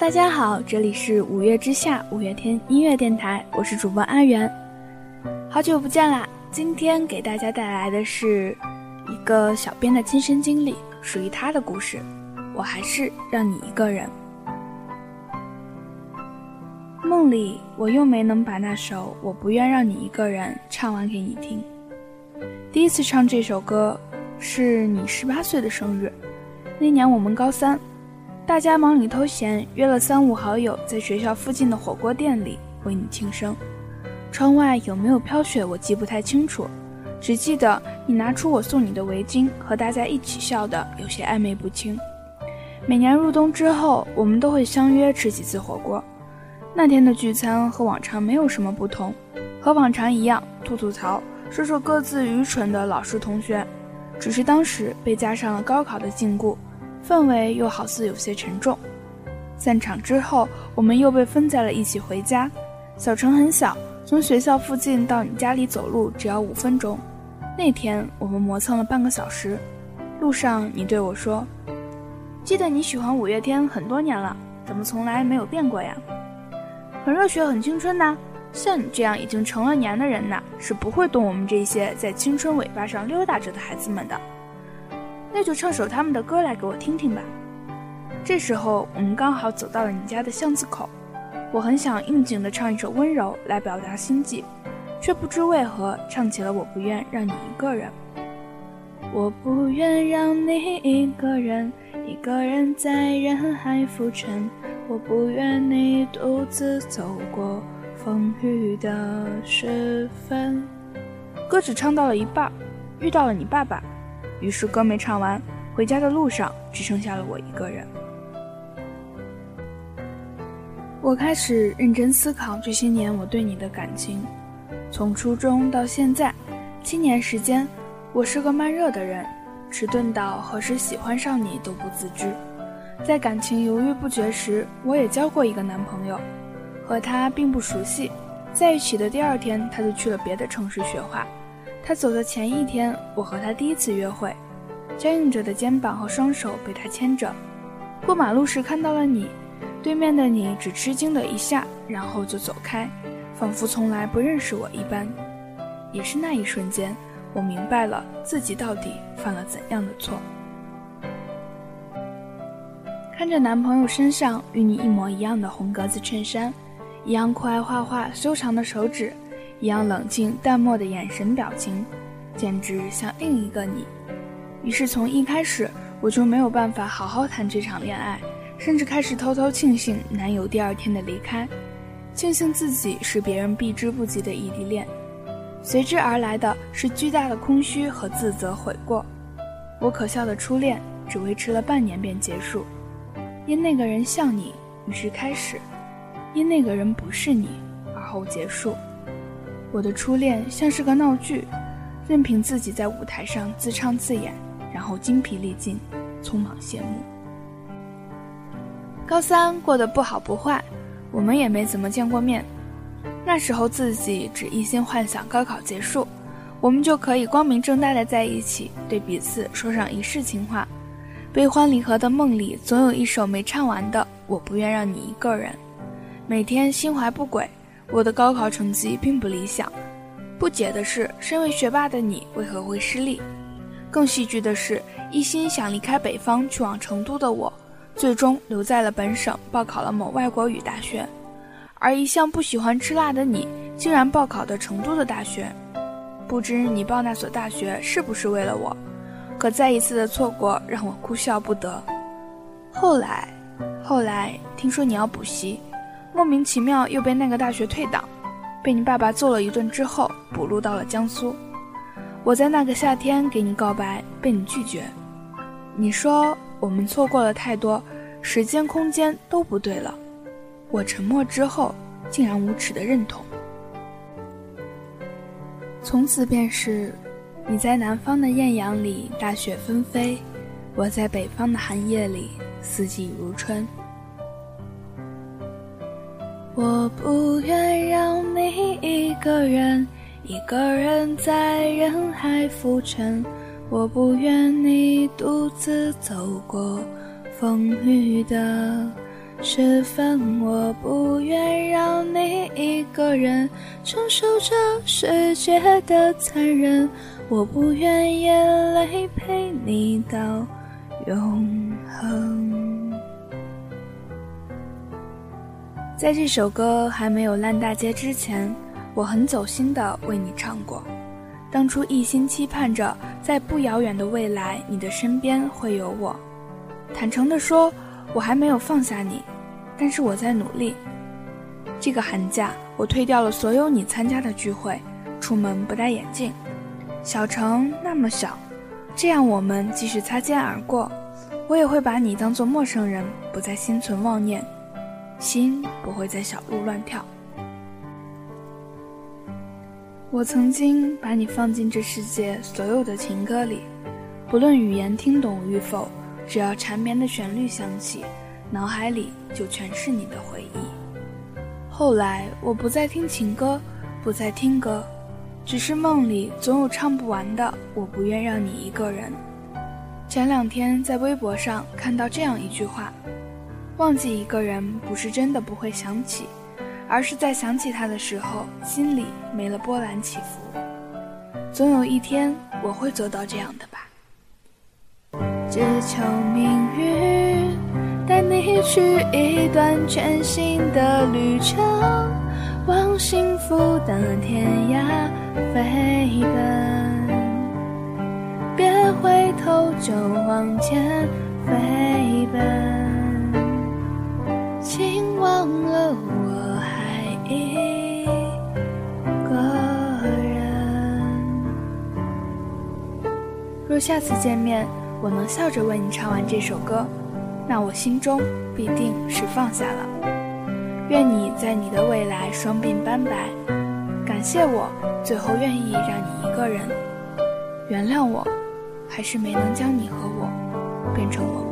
大家好，这里是五月之下五月天音乐电台，我是主播阿元，好久不见啦！今天给大家带来的是一个小编的亲身经历，属于他的故事。我还是让你一个人。梦里我又没能把那首《我不愿让你一个人》唱完给你听。第一次唱这首歌，是你十八岁的生日，那年我们高三。大家忙里偷闲，约了三五好友在学校附近的火锅店里为你庆生。窗外有没有飘雪，我记不太清楚，只记得你拿出我送你的围巾，和大家一起笑得有些暧昧不清。每年入冬之后，我们都会相约吃几次火锅。那天的聚餐和往常没有什么不同，和往常一样，吐吐槽，说说各自愚蠢的老师同学，只是当时被加上了高考的禁锢。氛围又好似有些沉重。散场之后，我们又被分在了一起回家。小城很小，从学校附近到你家里走路只要五分钟。那天我们磨蹭了半个小时，路上你对我说：“记得你喜欢五月天很多年了，怎么从来没有变过呀？”很热血，很青春呐。像你这样已经成了年的人呐，是不会懂我们这些在青春尾巴上溜达着的孩子们的。那就唱首他们的歌来给我听听吧。这时候我们刚好走到了你家的巷子口，我很想应景的唱一首《温柔》来表达心迹，却不知为何唱起了《我不愿让你一个人》。我不愿让你一个人，一个人在人海浮沉。我不愿你独自走过风雨的时分。歌只唱到了一半，遇到了你爸爸。于是歌没唱完，回家的路上只剩下了我一个人。我开始认真思考这些年我对你的感情，从初中到现在，七年时间，我是个慢热的人，迟钝到何时喜欢上你都不自知。在感情犹豫不决时，我也交过一个男朋友，和他并不熟悉，在一起的第二天他就去了别的城市学画。他走的前一天，我和他第一次约会，僵硬着的肩膀和双手被他牵着。过马路时看到了你，对面的你只吃惊了一下，然后就走开，仿佛从来不认识我一般。也是那一瞬间，我明白了自己到底犯了怎样的错。看着男朋友身上与你一模一样的红格子衬衫，一样酷爱画画、修长的手指。一样冷静淡漠的眼神表情，简直像另一个你。于是从一开始我就没有办法好好谈这场恋爱，甚至开始偷偷庆幸男友第二天的离开，庆幸自己是别人避之不及的异地恋。随之而来的是巨大的空虚和自责悔过。我可笑的初恋只维持了半年便结束，因那个人像你，于是开始；因那个人不是你，而后结束。我的初恋像是个闹剧，任凭自己在舞台上自唱自演，然后精疲力尽，匆忙谢幕。高三过得不好不坏，我们也没怎么见过面。那时候自己只一心幻想高考结束，我们就可以光明正大的在一起，对彼此说上一世情话。悲欢离合的梦里，总有一首没唱完的《我不愿让你一个人》，每天心怀不轨。我的高考成绩并不理想，不解的是，身为学霸的你为何会失利？更戏剧的是，一心想离开北方去往成都的我，最终留在了本省报考了某外国语大学，而一向不喜欢吃辣的你，竟然报考的成都的大学。不知你报那所大学是不是为了我？可再一次的错过让我哭笑不得。后来，后来听说你要补习。莫名其妙又被那个大学退档，被你爸爸揍了一顿之后补录到了江苏。我在那个夏天给你告白，被你拒绝。你说我们错过了太多，时间空间都不对了。我沉默之后，竟然无耻的认同。从此便是，你在南方的艳阳里大雪纷飞，我在北方的寒夜里四季如春。我不愿让你一个人，一个人在人海浮沉。我不愿你独自走过风雨的时分我不愿让你一个人承受这世界的残忍，我不愿眼泪陪你到永恒。在这首歌还没有烂大街之前，我很走心的为你唱过。当初一心期盼着在不遥远的未来，你的身边会有我。坦诚地说，我还没有放下你，但是我在努力。这个寒假，我退掉了所有你参加的聚会，出门不戴眼镜。小城那么小，这样我们即使擦肩而过，我也会把你当做陌生人，不再心存妄念，心不会在小路乱跳。我曾经把你放进这世界所有的情歌里，不论语言听懂与否，只要缠绵的旋律响起，脑海里就全是你的回忆。后来我不再听情歌，不再听歌，只是梦里总有唱不完的。我不愿让你一个人。前两天在微博上看到这样一句话：忘记一个人，不是真的不会想起。而是在想起他的时候，心里没了波澜起伏。总有一天，我会做到这样的吧。只求命运带你去一段全新的旅程，往幸福的天涯飞奔。别回头，就往前飞奔，请忘了我还。一个人。若下次见面，我能笑着为你唱完这首歌，那我心中必定是放下了。愿你在你的未来双鬓斑白。感谢我最后愿意让你一个人。原谅我，还是没能将你和我变成我。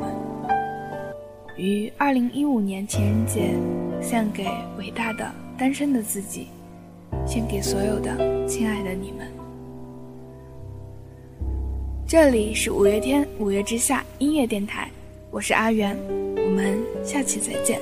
于二零一五年情人节，献给伟大的。单身的自己，献给所有的亲爱的你们。这里是五月天五月之下音乐电台，我是阿元，我们下期再见。